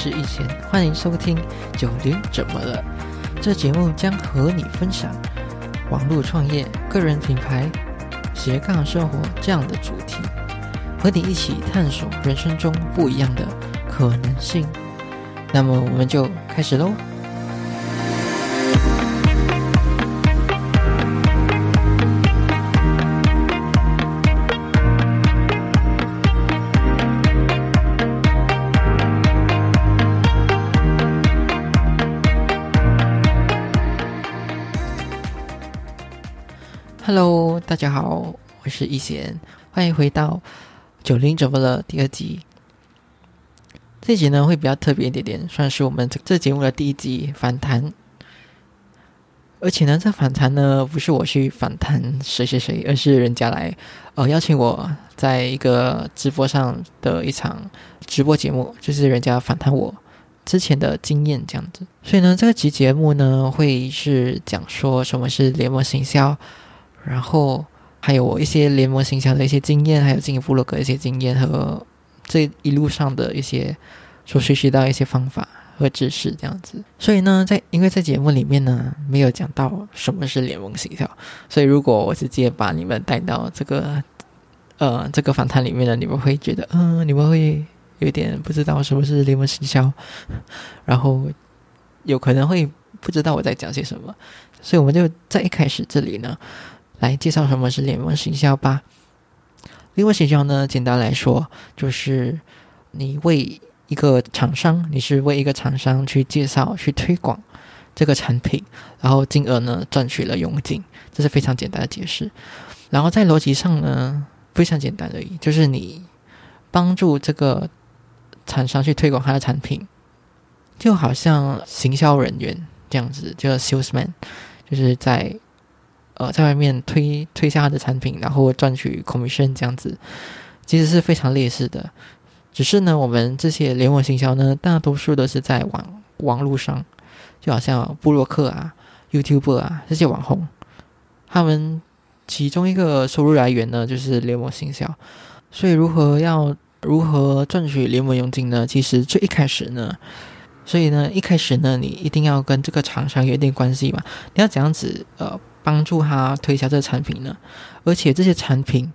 是易贤，欢迎收听《九零怎么了》。这节目将和你分享网络创业、个人品牌、斜杠生活这样的主题，和你一起探索人生中不一样的可能性。那么，我们就开始喽。大家好，我是一贤，欢迎回到《九零怎么了》第二集。这集呢会比较特别一点点，算是我们这这节目的第一集反弹。而且呢，这反弹呢不是我去反弹谁谁谁，而是人家来呃邀请我在一个直播上的一场直播节目，就是人家反弹我之前的经验这样子。所以呢，这个集节目呢会是讲说什么是联盟行销。然后还有我一些联盟形象的一些经验，还有经营部落格的一些经验和这一路上的一些所学习到一些方法和知识这样子。所以呢，在因为在节目里面呢没有讲到什么是联盟形象，所以如果我直接把你们带到这个呃这个访谈里面呢，你们会觉得嗯，你们会有点不知道什么是联盟形象，然后有可能会不知道我在讲些什么。所以我们就在一开始这里呢。来介绍什么是联盟行销吧。联盟行销呢，简单来说就是你为一个厂商，你是为一个厂商去介绍、去推广这个产品，然后进而呢赚取了佣金，这是非常简单的解释。然后在逻辑上呢，非常简单而已，就是你帮助这个厂商去推广他的产品，就好像行销人员这样子，叫 salesman，就是在。呃，在外面推推销他的产品，然后赚取 commission 这样子，其实是非常劣势的。只是呢，我们这些联网行销呢，大多数都是在网网络上，就好像布洛克啊、YouTube 啊这些网红，他们其中一个收入来源呢，就是联网行销。所以，如何要如何赚取联盟佣金呢？其实最一开始呢，所以呢，一开始呢，你一定要跟这个厂商有一点关系嘛，你要怎样子呃。帮助他推销这个产品呢，而且这些产品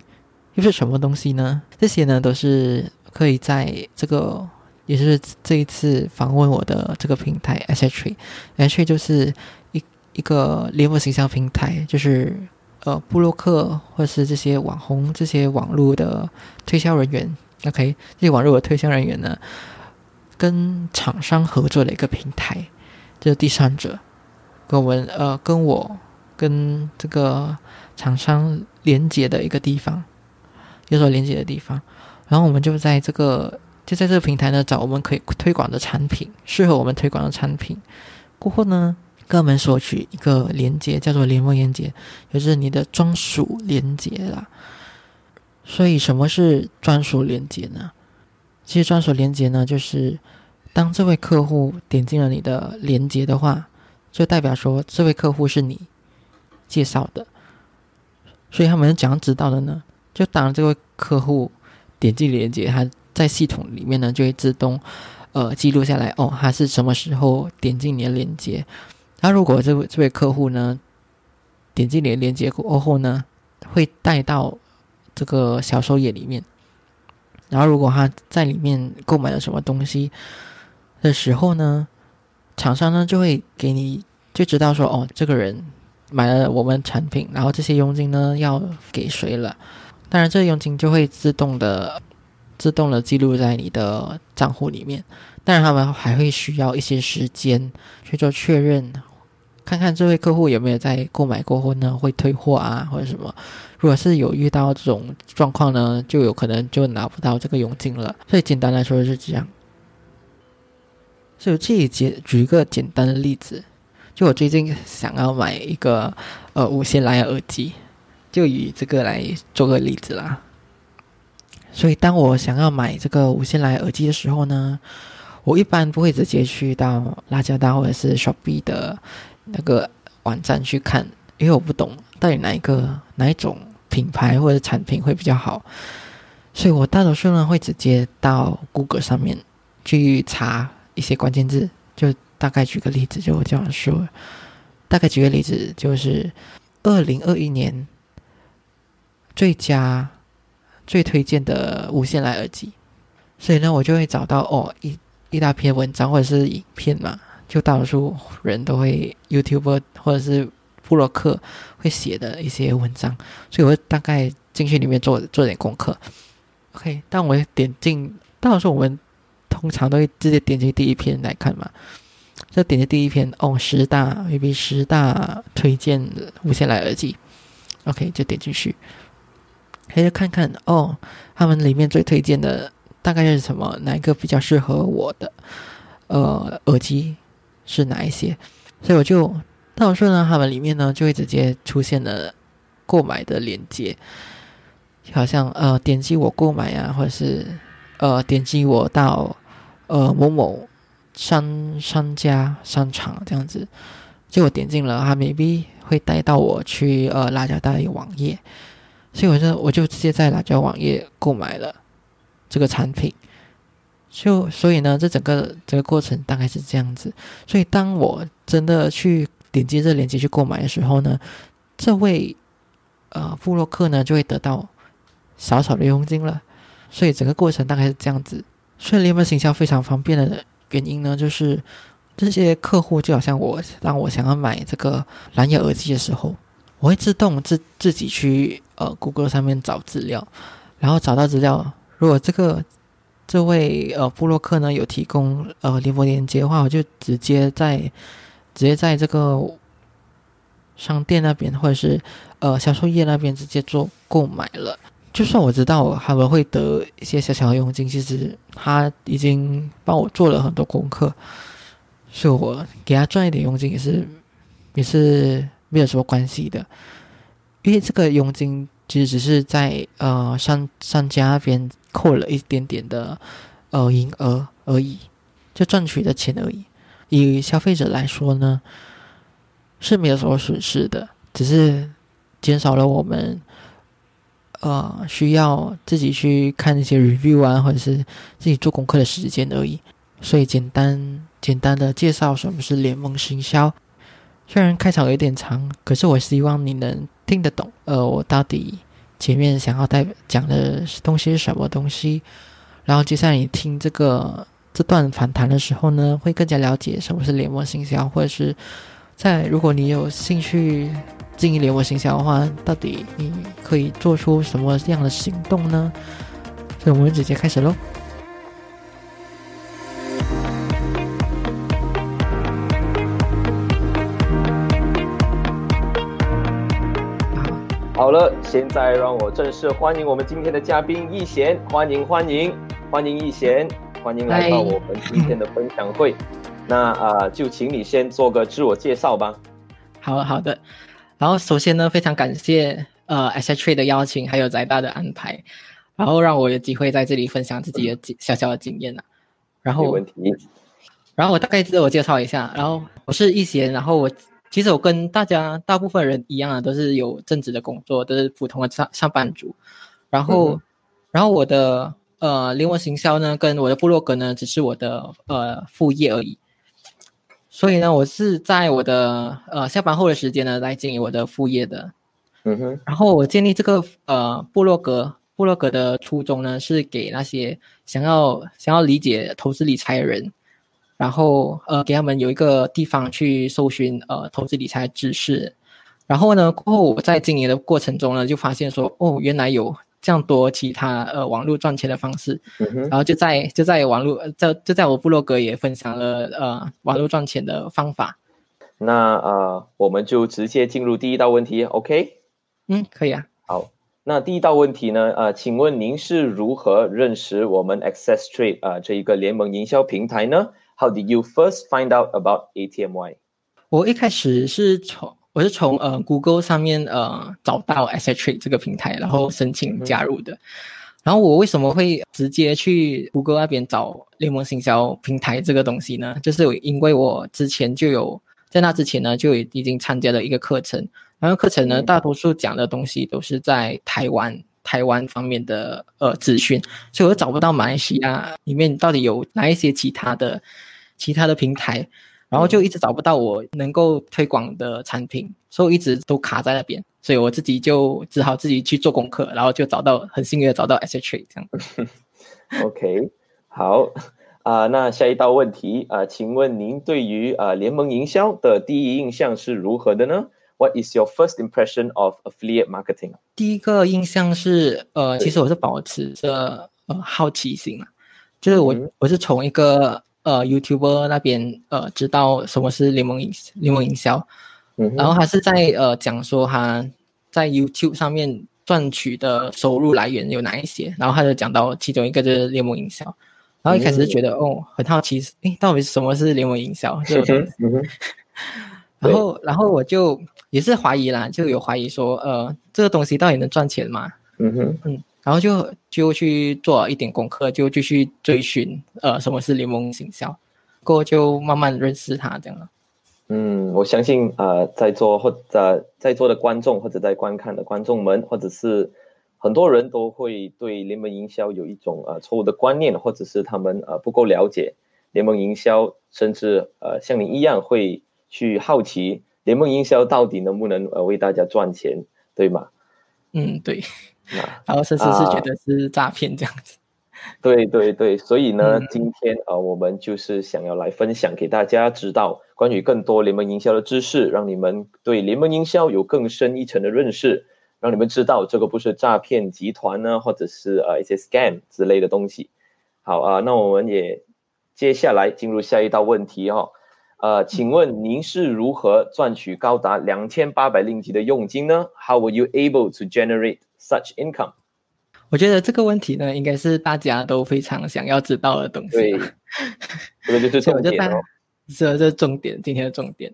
又是什么东西呢？这些呢都是可以在这个，也是这一次访问我的这个平台 s h r s h 就是一一个联盟形象平台，就是呃布洛克或是这些网红、这些网络的推销人员，OK，这些网络的推销人员呢，跟厂商合作的一个平台，就是第三者跟我们呃跟我。跟这个厂商连接的一个地方，有所连接的地方，然后我们就在这个就在这个平台呢找我们可以推广的产品，适合我们推广的产品。过后呢，跟我们索取一个连接，叫做联盟连接，也就是你的专属连接啦。所以什么是专属连接呢？其实专属连接呢，就是当这位客户点进了你的连接的话，就代表说这位客户是你。介绍的，所以他们是怎样知道的呢？就当这位客户点击连接，他在系统里面呢就会自动呃记录下来哦，他是什么时候点进你的链接。那如果这位这位客户呢点击你的链接过后呢，会带到这个销售页里面。然后如果他在里面购买了什么东西的时候呢，厂商呢就会给你就知道说哦，这个人。买了我们产品，然后这些佣金呢要给谁了？当然，这佣金就会自动的、自动的记录在你的账户里面。当然，他们还会需要一些时间去做确认，看看这位客户有没有在购买过后呢会退货啊，或者什么。如果是有遇到这种状况呢，就有可能就拿不到这个佣金了。所以，简单来说是这样。所以，这里举举一个简单的例子。就我最近想要买一个呃无线蓝牙耳机，就以这个来做个例子啦。所以当我想要买这个无线蓝牙耳机的时候呢，我一般不会直接去到拉加达或者是 Shopee 的那个网站去看，因为我不懂到底哪一个哪一种品牌或者产品会比较好。所以我大多数呢会直接到 Google 上面去查一些关键字，就大概举个例子，就我这样说。大概举个例子，就是二零二一年最佳最推荐的无线蓝牙耳机，所以呢，我就会找到哦一一大篇文章或者是影片嘛，就大多数人都会 YouTube 或者是布洛克会写的一些文章，所以我会大概进去里面做做点功课。OK，但我点进，大多数我们通常都会直接点击第一篇来看嘛。就点击第一篇哦，十大 A B 十大推荐的无线蓝牙耳机，OK，就点进去，可以看看哦，他们里面最推荐的大概是什么？哪一个比较适合我的？呃，耳机是哪一些？所以我就到时候呢，他们里面呢就会直接出现了购买的链接，好像呃点击我购买啊，或者是呃点击我到呃某某。商商家商场这样子，结果点进了，他 maybe 会带到我去呃辣椒大的网页，所以我就我就直接在辣椒网页购买了这个产品，就所以呢，这整个这个过程大概是这样子。所以当我真的去点击这链接去购买的时候呢，这位呃布洛克呢就会得到少少的佣金了。所以整个过程大概是这样子。所以联盟行销非常方便的。原因呢，就是这些客户就好像我，让我想要买这个蓝牙耳机的时候，我会自动自自己去呃，Google 上面找资料，然后找到资料，如果这个这位呃布洛克呢有提供呃联播链接的话，我就直接在直接在这个商店那边或者是呃销售页那边直接做购买了。就算我知道他们会得一些小小的佣金，其实他已经帮我做了很多功课，所以我给他赚一点佣金也是也是没有什么关系的，因为这个佣金其实只是在呃商商家那边扣了一点点的呃营额而已，就赚取的钱而已。以消费者来说呢，是没有什么损失的，只是减少了我们。呃，需要自己去看一些 review 啊，或者是自己做功课的时间而已。所以简单简单的介绍什么是联盟行销。虽然开场有点长，可是我希望你能听得懂。呃，我到底前面想要带讲的东西是什么东西？然后接下来你听这个这段访谈的时候呢，会更加了解什么是联盟行销，或者是在如果你有兴趣。经营联盟形象的话，到底你可以做出什么样的行动呢？所以我们直接开始喽。好了，现在让我正式欢迎我们今天的嘉宾易贤，欢迎欢迎欢迎易贤，欢迎来到我们今天的分享会。那啊，就请你先做个自我介绍吧。好好的。然后首先呢，非常感谢呃 S H Trade 的邀请，还有宅大的安排，然后让我有机会在这里分享自己的小小的经验呐。然后，问题。然后我大概自我介绍一下，然后我是易贤，然后我其实我跟大家大部分人一样啊，都是有正职的工作，都是普通的上上班族。然后，然后我的呃灵魂行销呢，跟我的部落格呢，只是我的呃副业而已。所以呢，我是在我的呃下班后的时间呢来经营我的副业的，嗯哼。然后我建立这个呃部落格，部落格的初衷呢是给那些想要想要理解投资理财的人，然后呃给他们有一个地方去搜寻呃投资理财知识。然后呢，过后我在经营的过程中呢，就发现说，哦，原来有。这样多其他呃网络赚钱的方式，然后就在就在网络在就在我部落格也分享了呃网络赚钱的方法。那呃我们就直接进入第一道问题，OK？嗯，可以啊。好，那第一道问题呢？呃，请问您是如何认识我们 Access Trade 啊这一个联盟营销平台呢？How did you first find out about ATMY？我一开始是从我是从呃 Google 上面呃找到 s e t r 这个平台，然后申请加入的。然后我为什么会直接去 Google 那边找联盟行销平台这个东西呢？就是因为我之前就有在那之前呢就已经参加了一个课程，然后课程呢大多数讲的东西都是在台湾台湾方面的呃资讯，所以我找不到马来西亚里面到底有哪一些其他的其他的平台，然后就一直找不到我能够推广的产品，所以我一直都卡在那边，所以我自己就只好自己去做功课，然后就找到很幸运的找到 S H A 这样。OK，好啊，那下一道问题啊，请问您对于啊联盟营销的第一印象是如何的呢？What is your first impression of affiliate marketing？第一个印象是，呃，其实我是保持着呃好奇心啊，就是我我是从一个呃 YouTuber 那边呃知道什么是联盟营联盟营销，然后他是在呃讲说他在 YouTube 上面。赚取的收入来源有哪一些？然后他就讲到其中一个就是联盟营销，然后一开始觉得哦很好奇，诶，到底什么是联盟营销？然后然后我就也是怀疑啦，就有怀疑说，呃，这个东西到底能赚钱吗？嗯哼嗯，然后就就去做一点功课，就继续追寻，呃，什么是联盟营销，过后就慢慢认识他这样了。嗯，我相信呃，在座或者在座的观众或者在观看的观众们，或者是很多人都会对联盟营销有一种呃错误的观念，或者是他们呃不够了解联盟营销，甚至呃像你一样会去好奇联盟营销到底能不能呃为大家赚钱，对吗？嗯，对。然后甚至是觉得是诈骗这样子。对对对，所以呢，今天啊，我们就是想要来分享给大家知道关于更多联盟营销的知识，让你们对联盟营销有更深一层的认识，让你们知道这个不是诈骗集团呢，或者是呃一些 scam 之类的东西。好啊，那我们也接下来进入下一道问题哈，呃，请问您是如何赚取高达两千八百令吉的佣金呢？How were you able to generate such income？我觉得这个问题呢，应该是大家都非常想要知道的东西。对，这个就是重点哦。这这重点，今天的重点。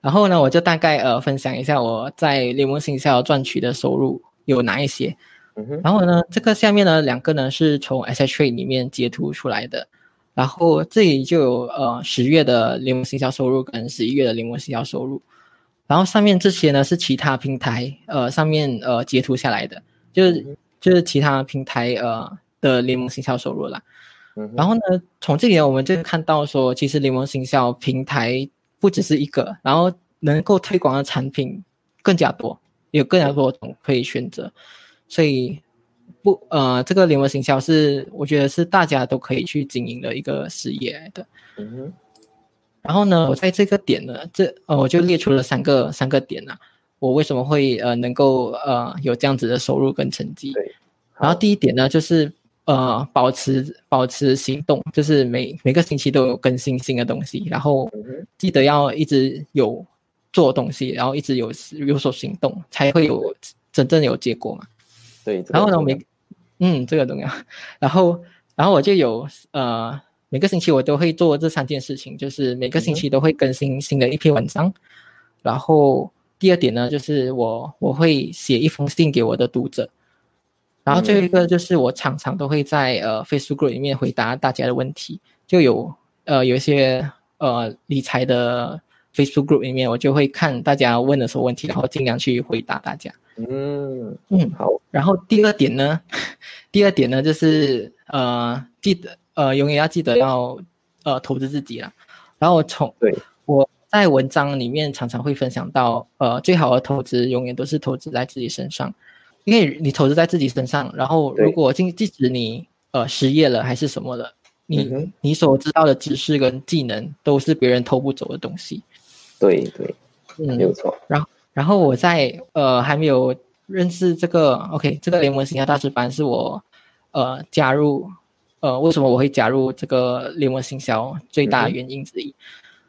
然后呢，我就大概呃分享一下我在联盟行销赚取的收入有哪一些。嗯哼。然后呢，这个下面呢两个呢是从 S H A 里面截图出来的。然后这里就有呃十月的联盟行销收入跟十一月的联盟行销收入。然后上面这些呢是其他平台呃上面呃截图下来的，就是。就是其他平台呃的联盟行销收入啦。然后呢，从这里我们就看到说，其实联盟行销平台不只是一个，然后能够推广的产品更加多，有更加多种可以选择，所以不呃，这个联盟行销是我觉得是大家都可以去经营的一个事业的。嗯哼。然后呢，我在这个点呢，这呃我就列出了三个三个点呐。我为什么会呃能够呃有这样子的收入跟成绩？对，然后第一点呢，就是呃保持保持行动，就是每每个星期都有更新新的东西，然后记得要一直有做东西，然后一直有有所行动，才会有真正有结果嘛。对，然后呢，每嗯这个重要，然后然后我就有呃每个星期我都会做这三件事情，就是每个星期都会更新新的一篇文章，然后。第二点呢，就是我我会写一封信给我的读者，然后最后一个就是我常常都会在呃 Facebook 里面回答大家的问题，就有呃有一些呃理财的 Facebook group 里面，我就会看大家问的什么问题，然后尽量去回答大家。嗯嗯，好。然后第二点呢，第二点呢就是呃记得呃永远要记得要呃投资自己了，然后从对我。在文章里面常常会分享到，呃，最好的投资永远都是投资在自己身上，因为你投资在自己身上，然后如果即即使你呃失业了还是什么了，你你所知道的知识跟技能都是别人偷不走的东西。对对，嗯，没有错。然后然后我在呃还没有认识这个 OK 这个联盟形象大师班是我呃加入呃为什么我会加入这个联盟行销最大的原因之一。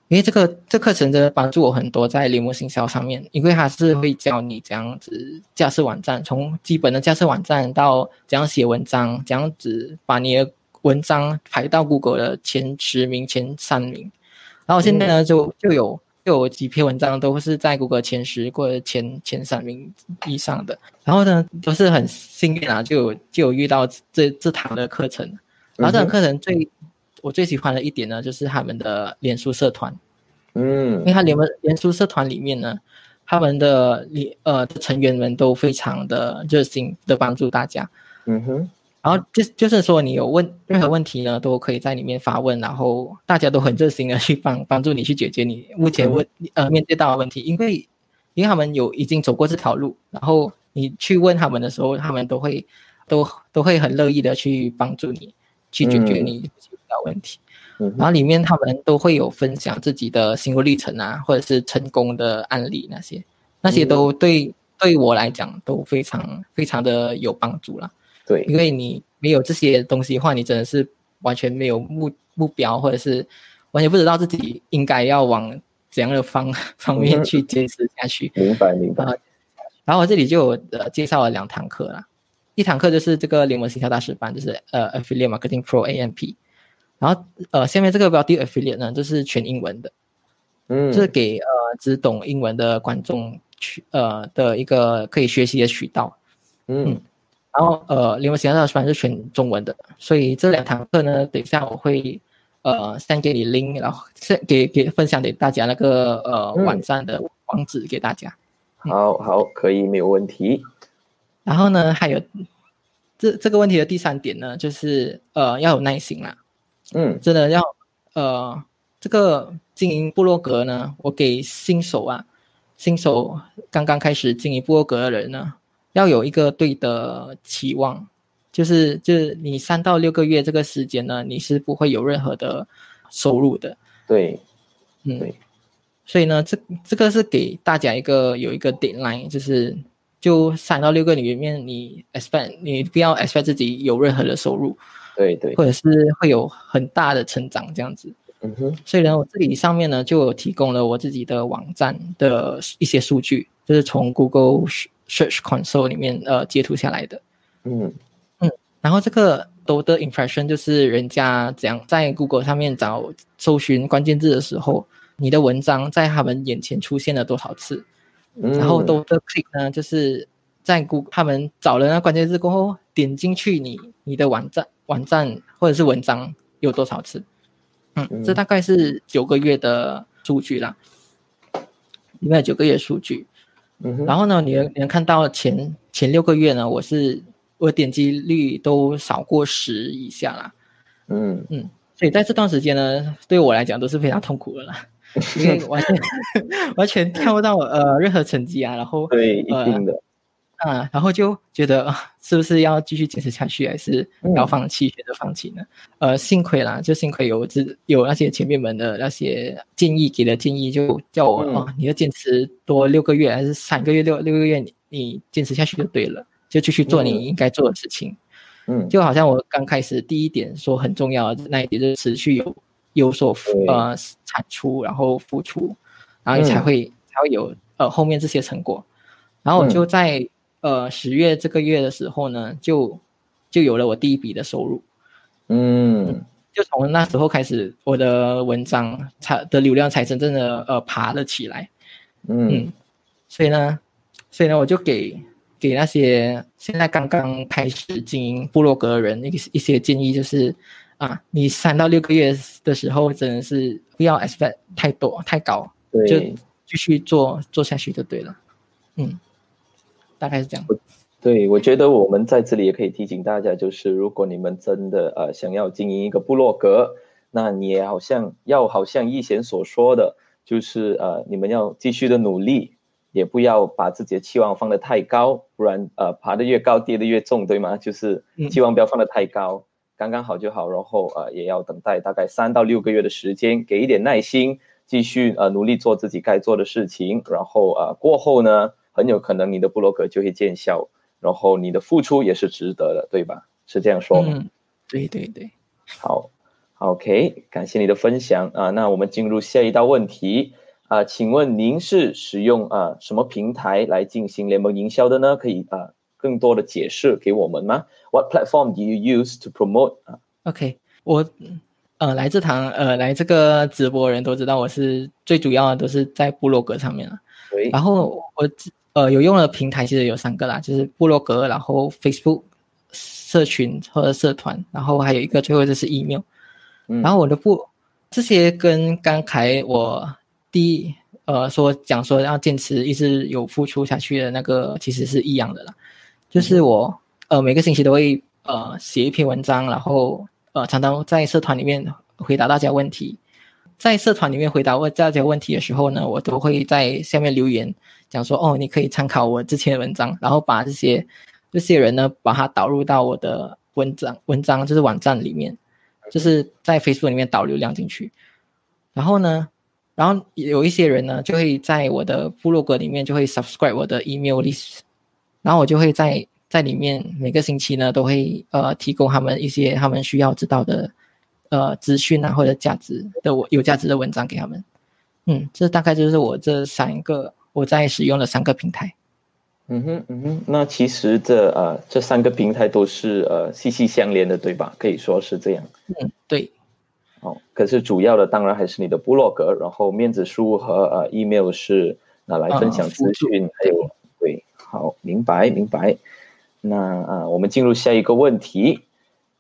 因为这个这课程真的帮助我很多，在联盟行销上面，因为它是会教你怎样子架设网站，从基本的架设网站到怎样写文章，怎样子把你的文章排到 Google 的前十名、前三名。然后现在呢，就就有就有几篇文章都是在 Google 前十或者前前三名以上的。然后呢，都是很幸运啊，就有就有遇到这这堂的课程。然后这堂课程最。我最喜欢的一点呢，就是他们的脸书社团，嗯，因为他联盟脸书社团里面呢，他们的里呃成员们都非常的热心的帮助大家。嗯哼。然后就就是说，你有问任何问题呢，都可以在里面发问，然后大家都很热心的去帮帮助你去解决你目前问呃面对到的问题，因为因为他们有已经走过这条路，然后你去问他们的时候，他们都会都都会很乐意的去帮助你去解决你遇到问题。然后里面他们都会有分享自己的心路历程啊，或者是成功的案例那些，那些都对对我来讲都非常非常的有帮助啦。对，因为你没有这些东西的话，你真的是完全没有目目标，或者是完全不知道自己应该要往怎样的方 方面去坚持下去。明白，明白。然后我这里就呃介绍了两堂课啦，一堂课就是这个联盟营销大师班，就是呃 Affiliate Marketing Pro AMP。然后呃下面这个标题 Affiliate 呢，就是全英文的，嗯，是给呃只懂英文的观众去呃的一个可以学习的渠道，嗯。然后呃，联盟营销大师班是全中文的，所以这两堂课呢，等一下我会呃先给你 link，然后先给给分享给大家那个呃网站的网址给大家。好好，可以，没有问题。然后呢，还有这这个问题的第三点呢，就是呃要有耐心啦。嗯，真的要呃这个经营部落格呢，我给新手啊，新手刚刚开始经营部落格的人呢。要有一个对的期望，就是就是你三到六个月这个时间呢，你是不会有任何的收入的。对，嗯，对。所以呢，这这个是给大家一个有一个 deadline，就是就三到六个里面，你 expect 你不要 expect 自己有任何的收入，对对，或者是会有很大的成长这样子。嗯哼。所以呢，我这里上面呢就有提供了我自己的网站的一些数据，就是从 Google。Search Console 里面呃截图下来的，嗯嗯，然后这个都的 impression 就是人家怎样在 Google 上面找搜寻关键字的时候，你的文章在他们眼前出现了多少次，然后都的 click 呢，就是在 Google 他们找了那关键字过后，点进去你你的网站网站或者是文章有多少次，嗯，这大概是九个月的数据啦，应该九个月数据。嗯然后呢，你能你能看到前前六个月呢，我是我点击率都少过十以下啦。嗯嗯，所以在这段时间呢，对我来讲都是非常痛苦的啦，因为完全完全跳不到呃任何成绩啊，然后对一定的。啊，然后就觉得是不是要继续坚持下去，还是要放弃，选择放弃呢？呃，幸亏啦，就幸亏有这有那些前辈们的那些建议给的建议，就叫我哦，你要坚持多六个月，还是三个月、六六个月，你你坚持下去就对了，就继续做你应该做的事情。嗯，就好像我刚开始第一点说很重要的那一点，就是持续有有所呃产出，然后付出，然后你才会才会有呃后面这些成果。然后我就在。呃，十月这个月的时候呢，就就有了我第一笔的收入，嗯，就从那时候开始，我的文章才的流量才真正的呃爬了起来，嗯，所以呢，所以呢，我就给给那些现在刚刚开始经营部落格的人一一些建议，就是啊，你三到六个月的时候，真的是不要 expect 太多太高，就继续做做下去就对了，嗯。大概是这样。对，我觉得我们在这里也可以提醒大家，就是如果你们真的呃想要经营一个部落格，那你也好像要好像易贤所说的，就是呃你们要继续的努力，也不要把自己的期望放得太高，不然呃爬得越高跌得越重，对吗？就是期望不要放得太高，刚刚好就好。然后呃也要等待大概三到六个月的时间，给一点耐心，继续呃努力做自己该做的事情。然后呃过后呢？很有可能你的布洛格就会见效，然后你的付出也是值得的，对吧？是这样说吗？嗯，对对对。好，OK，感谢你的分享啊。那我们进入下一道问题啊，请问您是使用啊什么平台来进行联盟营销的呢？可以啊更多的解释给我们吗？What platform do you use to promote？啊，OK，我呃来这堂呃来这个直播人都知道，我是最主要的都是在部落格上面了。对，然后我。呃，有用的平台其实有三个啦，就是部落格，然后 Facebook 社群或者社团，然后还有一个最后就是 email。然后我的部这些跟刚才我第呃说讲说要坚持一直有付出下去的那个其实是一样的啦。就是我呃每个星期都会呃写一篇文章，然后呃常常在社团里面回答大家问题。在社团里面回答问大家问题的时候呢，我都会在下面留言讲说哦，你可以参考我之前的文章，然后把这些这些人呢把它导入到我的文章文章就是网站里面，就是在 Facebook 里面导流量进去。然后呢，然后有一些人呢就会在我的部落格里面就会 subscribe 我的 email list，然后我就会在在里面每个星期呢都会呃提供他们一些他们需要知道的呃资讯啊或者价值的我有价值的文章给他们。嗯，这大概就是我这三个我在使用的三个平台。嗯哼嗯哼，那其实这呃这三个平台都是呃息息相连的，对吧？可以说是这样。嗯，对。哦，可是主要的当然还是你的部落格，然后面子书和呃 email 是拿来分享资讯，还有对，好，明白明白。那啊，我们进入下一个问题，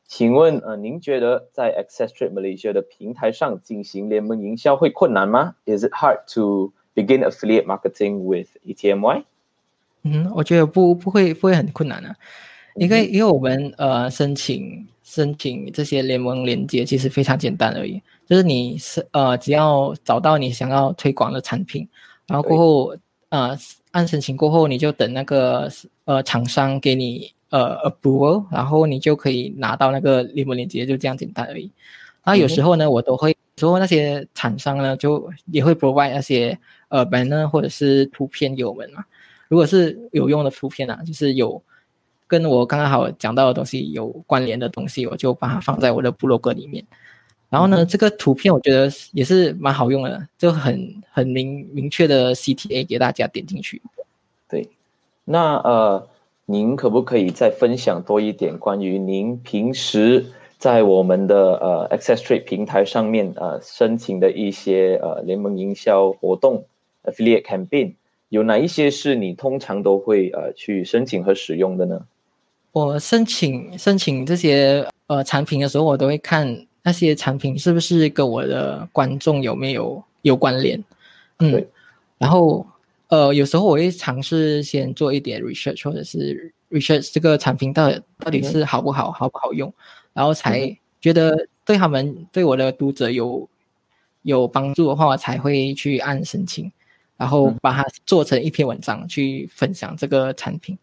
请问呃，您觉得在 Access Trade Malaysia 的平台上进行联盟营销会困难吗？Is it hard to begin affiliate marketing with ETMY？嗯，我觉得不不会不会很困难的，因为因为我们呃申请。申请这些联盟连接其实非常简单而已，就是你是呃只要找到你想要推广的产品，然后过后呃按申请过后，你就等那个呃厂商给你呃 approval，然后你就可以拿到那个联盟链接，就这样简单而已。然后有时候呢，我都会说那些厂商呢就也会 provide 那些呃 banner 或者是图片给我们嘛。如果是有用的图片啊，就是有。跟我刚刚好讲到的东西有关联的东西，我就把它放在我的部落格里面。然后呢，这个图片我觉得也是蛮好用的，就很很明明确的 CTA 给大家点进去。对，那呃，您可不可以再分享多一点关于您平时在我们的呃 Access Trade 平台上面呃申请的一些呃联盟营销活动 Affiliate Campaign，有哪一些是你通常都会呃去申请和使用的呢？我申请申请这些呃产品的时候，我都会看那些产品是不是跟我的观众有没有有关联，嗯，然后呃有时候我会尝试先做一点 research 或者是 research 这个产品到底到底是好不好好不好用，然后才觉得对他们对我的读者有有帮助的话，我才会去按申请，然后把它做成一篇文章去分享这个产品，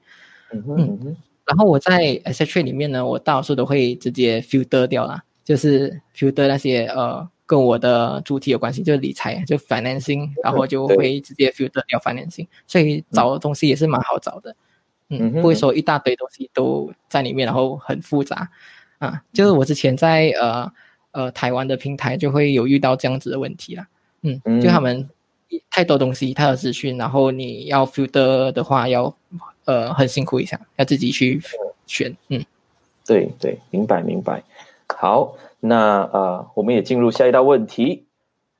嗯。然后我在 S H 里面呢，我大多数都会直接 filter 掉啦，就是 filter 那些呃跟我的主题有关系，就是理财，就 financing，然后就会直接 filter 掉 financing，所以找东西也是蛮好找的，嗯，不会说一大堆东西都在里面，然后很复杂啊。就是我之前在呃呃台湾的平台就会有遇到这样子的问题啦，嗯，就他们太多东西，太多资讯，然后你要 filter 的话要。呃，很辛苦一下，要自己去选。嗯，对对，明白明白。好，那呃，我们也进入下一道问题。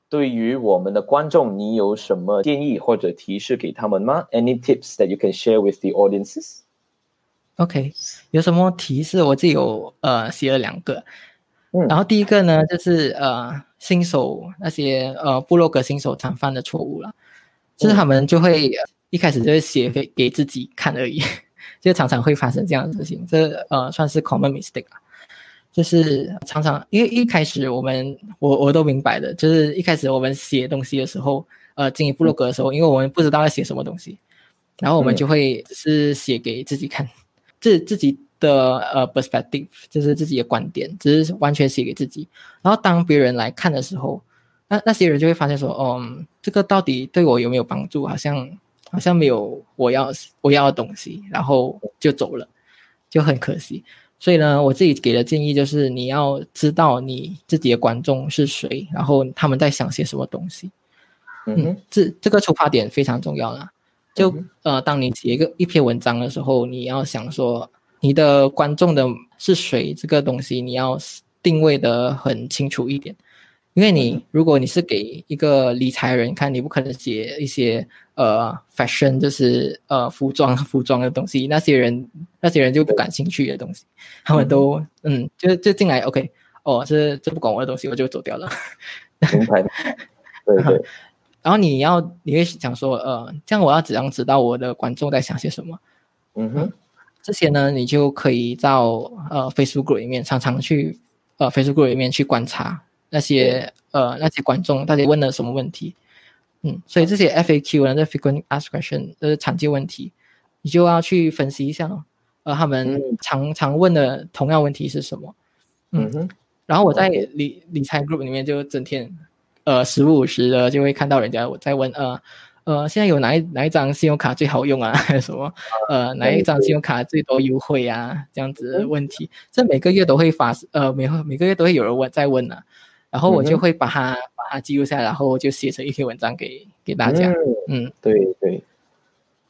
对于我们的观众，你有什么建议或者提示给他们吗？Any tips that you can share with the audiences？OK，有什么提示？我自己有呃写了两个。嗯，然后第一个呢，就是呃新手那些呃部落格新手常犯的错误了，就是他们就会。一开始就会写给给自己看而已，就常常会发生这样的事情。这呃算是 common mistake 啊，就是常常因为一开始我们我我都明白的，就是一开始我们写东西的时候，呃，经营部落格的时候，因为我们不知道要写什么东西，然后我们就会是写给自己看，自自己的呃 perspective，就是自己的观点，只是完全写给自己。然后当别人来看的时候，那那些人就会发现说，嗯，这个到底对我有没有帮助？好像。好像没有我要我要的东西，然后就走了，就很可惜。所以呢，我自己给的建议就是，你要知道你自己的观众是谁，然后他们在想些什么东西。嗯，这这个出发点非常重要啦。就呃，当你写一个一篇文章的时候，你要想说你的观众的是谁，这个东西你要定位的很清楚一点。因为你如果你是给一个理财人看，你不可能写一些呃 fashion，就是呃服装服装的东西，那些人那些人就不感兴趣的东西，他们都嗯就就进来 OK 哦，这这不管我的东西，我就走掉了。明白。对对。然后你要你会想说，呃，这样我要怎样知道我的观众在想些什么？嗯哼，这些呢，你就可以到呃 Facebook 里面，常常去呃 Facebook 里面去观察那些呃那些观众到底问了什么问题。嗯，所以这些 FAQ 呢，这 frequent asked question 这是常见问题，你就要去分析一下，呃，他们常常问的同样问题是什么？嗯哼，然后我在理理财 group 里面就整天，呃，时不时的就会看到人家我在问，呃，呃，现在有哪一哪一张信用卡最好用啊？还 是什么？呃，哪一张信用卡最多优惠啊？这样子的问题，这每个月都会发，呃，每每个月都会有人问在问啊。然后我就会把它把它记录下来，然后就写成一篇文章给给大家。嗯，对对，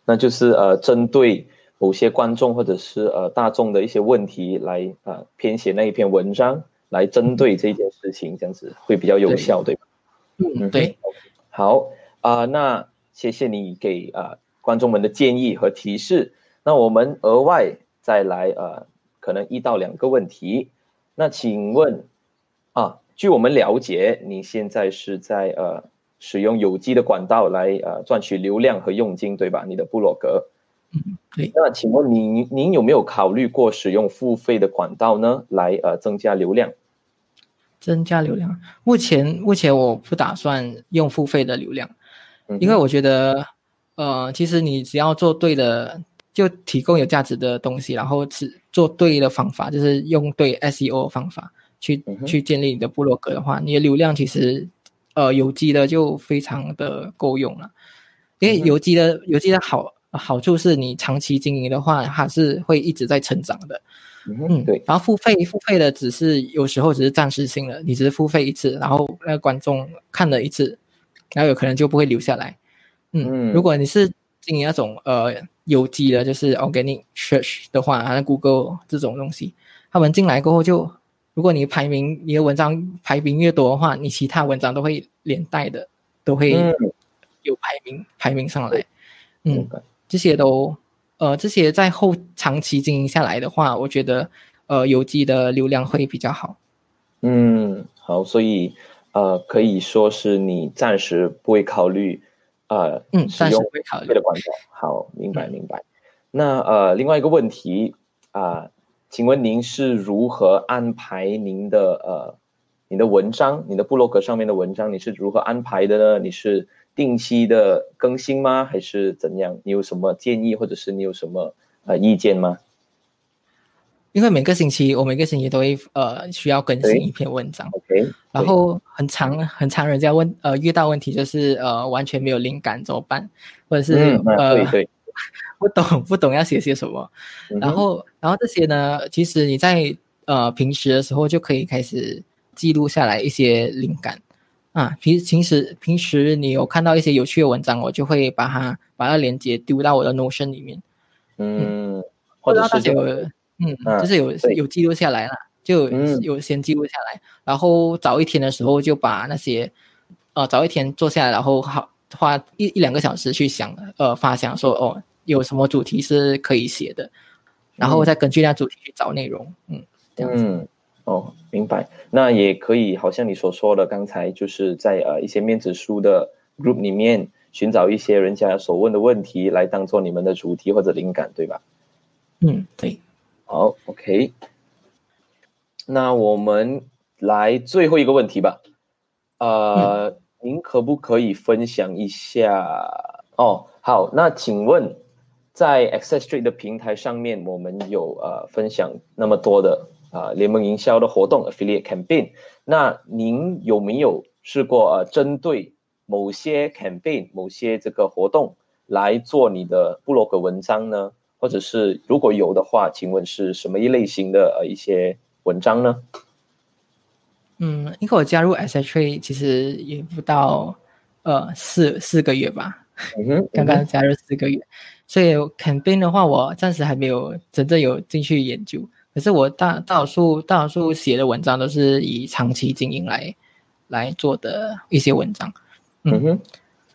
那就是呃，针对某些观众或者是呃大众的一些问题来呃编写那一篇文章，来针对这件事情，这样子会比较有效，对吧？嗯，对。好啊，那谢谢你给啊观众们的建议和提示。那我们额外再来呃，可能一到两个问题。那请问啊。据我们了解，你现在是在呃使用有机的管道来呃赚取流量和佣金，对吧？你的布洛格。嗯，对。那请问您您有没有考虑过使用付费的管道呢，来呃增加流量？增加流量，目前目前我不打算用付费的流量，因为我觉得呃，其实你只要做对的，就提供有价值的东西，然后只做对的方法，就是用对 SEO 方法。去去建立你的部落格的话，你的流量其实，呃，有机的就非常的够用了。因为有机的有机的好好处是你长期经营的话，它是会一直在成长的。嗯，对。然后付费付费的只是有时候只是暂时性的，你只是付费一次，然后那个观众看了一次，然后有可能就不会留下来。嗯，如果你是经营那种呃有机的，就是 organic search 的话，像 Google 这种东西，他们进来过后就。如果你排名，你的文章排名越多的话，你其他文章都会连带的都会有排名排名上来。嗯，这些都呃，这些在后长期经营下来的话，我觉得呃，有机的流量会比较好。嗯，好，所以呃，可以说是你暂时不会考虑呃，嗯，暂时不会考虑的管道。好，明白明白。那呃，另外一个问题啊。请问您是如何安排您的呃，你的文章，你的部落格上面的文章，你是如何安排的呢？你是定期的更新吗？还是怎样？你有什么建议，或者是你有什么呃意见吗？因为每个星期我每个星期都会呃需要更新一篇文章，OK，然后很长很长，人家问呃遇到问题就是呃完全没有灵感怎么办？或者是呃对对。不懂 不懂要写些什么，然后然后这些呢，其实你在呃平时的时候就可以开始记录下来一些灵感啊。平平时平时你有看到一些有趣的文章，我就会把它把它连接丢到我的 Notion 里面。嗯，或者是有嗯，就是有有记录下来了，就有先记录下来，然后早一天的时候就把那些呃早一天做下来，然后好花一一两个小时去想呃发想说哦。有什么主题是可以写的，然后再根据那主题去找内容，嗯，这样子。哦，明白。那也可以，好像你所说的，刚才就是在呃一些面子书的 group 里面寻找一些人家所问的问题，来当做你们的主题或者灵感，对吧？嗯，对。好，OK。那我们来最后一个问题吧。呃，您可不可以分享一下？哦，好，那请问。在 Access Street 的平台上面，我们有呃分享那么多的啊联盟营销的活动 Affiliate Campaign。那您有没有试过呃针对某些 campaign、某些这个活动来做你的布洛格文章呢？或者是如果有的话，请问是什么一类型的呃一些文章呢？嗯，因为我加入 Access Street 其实也不到呃四四个月吧，刚刚加入四个月。所以 campaign 的话，我暂时还没有真正有进去研究。可是我大大多数大多数写的文章都是以长期经营来来做的一些文章。嗯哼。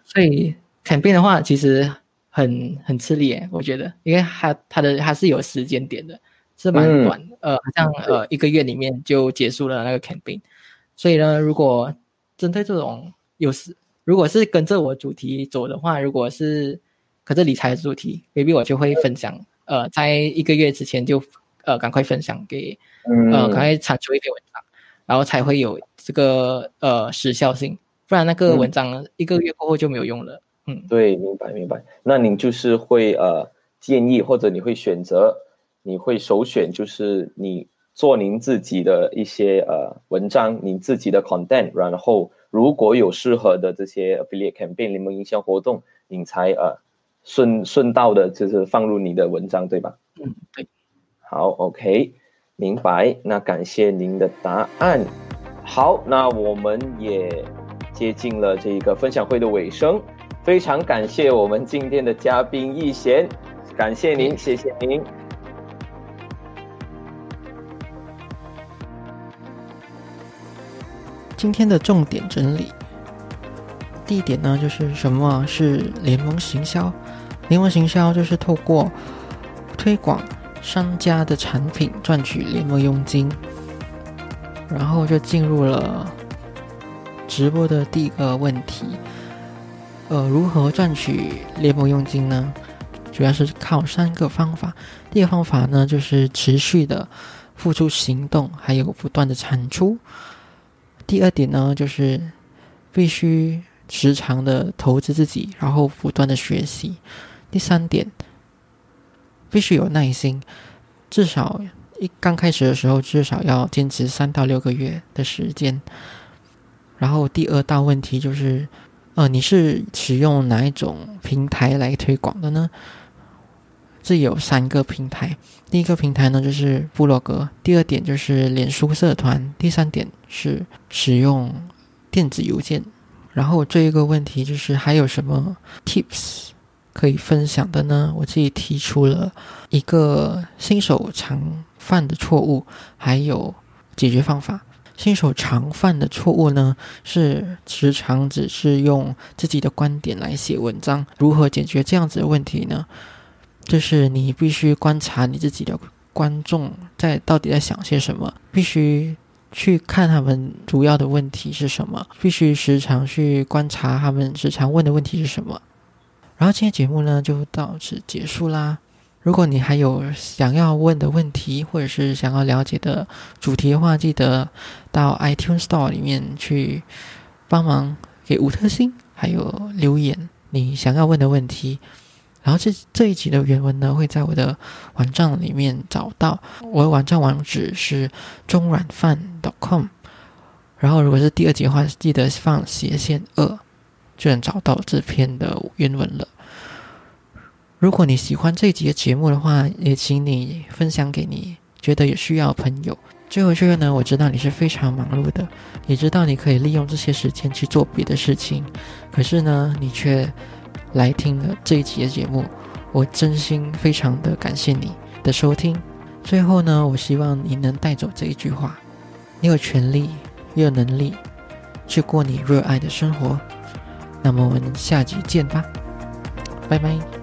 所以 campaign 的话，其实很很吃力诶，我觉得，因为它它的它是有时间点的，是蛮短，呃，好像呃一个月里面就结束了那个 campaign。所以呢，如果针对这种有时如果是跟着我主题走的话，如果是跟着理财的主题，maybe 我就会分享，呃，在一个月之前就呃赶快分享给，呃，赶快产出一篇文章，然后才会有这个呃时效性，不然那个文章一个月过后就没有用了。嗯，对，明白明白。那您就是会呃建议或者你会选择，你会首选就是你做您自己的一些呃文章，您自己的 content，然后。如果有适合的这些 affiliate campaign 联盟营销活动，你才呃顺顺道的，就是放入你的文章，对吧？嗯，对。好，OK，明白。那感谢您的答案。好，那我们也接近了这个分享会的尾声，非常感谢我们今天的嘉宾易贤，感谢您，谢谢您。今天的重点整理，第一点呢，就是什么是联盟行销？联盟行销就是透过推广商家的产品赚取联盟佣金。然后就进入了直播的第一个问题，呃，如何赚取联盟佣金呢？主要是靠三个方法。第一个方法呢，就是持续的付出行动，还有不断的产出。第二点呢，就是必须时常的投资自己，然后不断的学习。第三点，必须有耐心，至少一刚开始的时候，至少要坚持三到六个月的时间。然后第二大问题就是，呃，你是使用哪一种平台来推广的呢？这有三个平台。第一个平台呢，就是部落格；第二点就是脸书社团；第三点是使用电子邮件。然后这一个问题就是，还有什么 tips 可以分享的呢？我自己提出了一个新手常犯的错误，还有解决方法。新手常犯的错误呢，是时常只是用自己的观点来写文章。如何解决这样子的问题呢？就是你必须观察你自己的观众在到底在想些什么，必须去看他们主要的问题是什么，必须时常去观察他们时常问的问题是什么。然后今天节目呢就到此结束啦。如果你还有想要问的问题，或者是想要了解的主题的话，记得到 iTunes Store 里面去帮忙给五特星，还有留言你想要问的问题。然后这这一集的原文呢，会在我的网站里面找到。我的网站网址是中软饭 .com。然后如果是第二集的话，记得放斜线二，就能找到这篇的原文了。如果你喜欢这一集的节目的话，也请你分享给你觉得有需要朋友。最后这个呢，我知道你是非常忙碌的，也知道你可以利用这些时间去做别的事情，可是呢，你却。来听了这一集的节目，我真心非常的感谢你的收听。最后呢，我希望你能带走这一句话：你有权利，也有能力去过你热爱的生活。那么我们下集见吧，拜拜。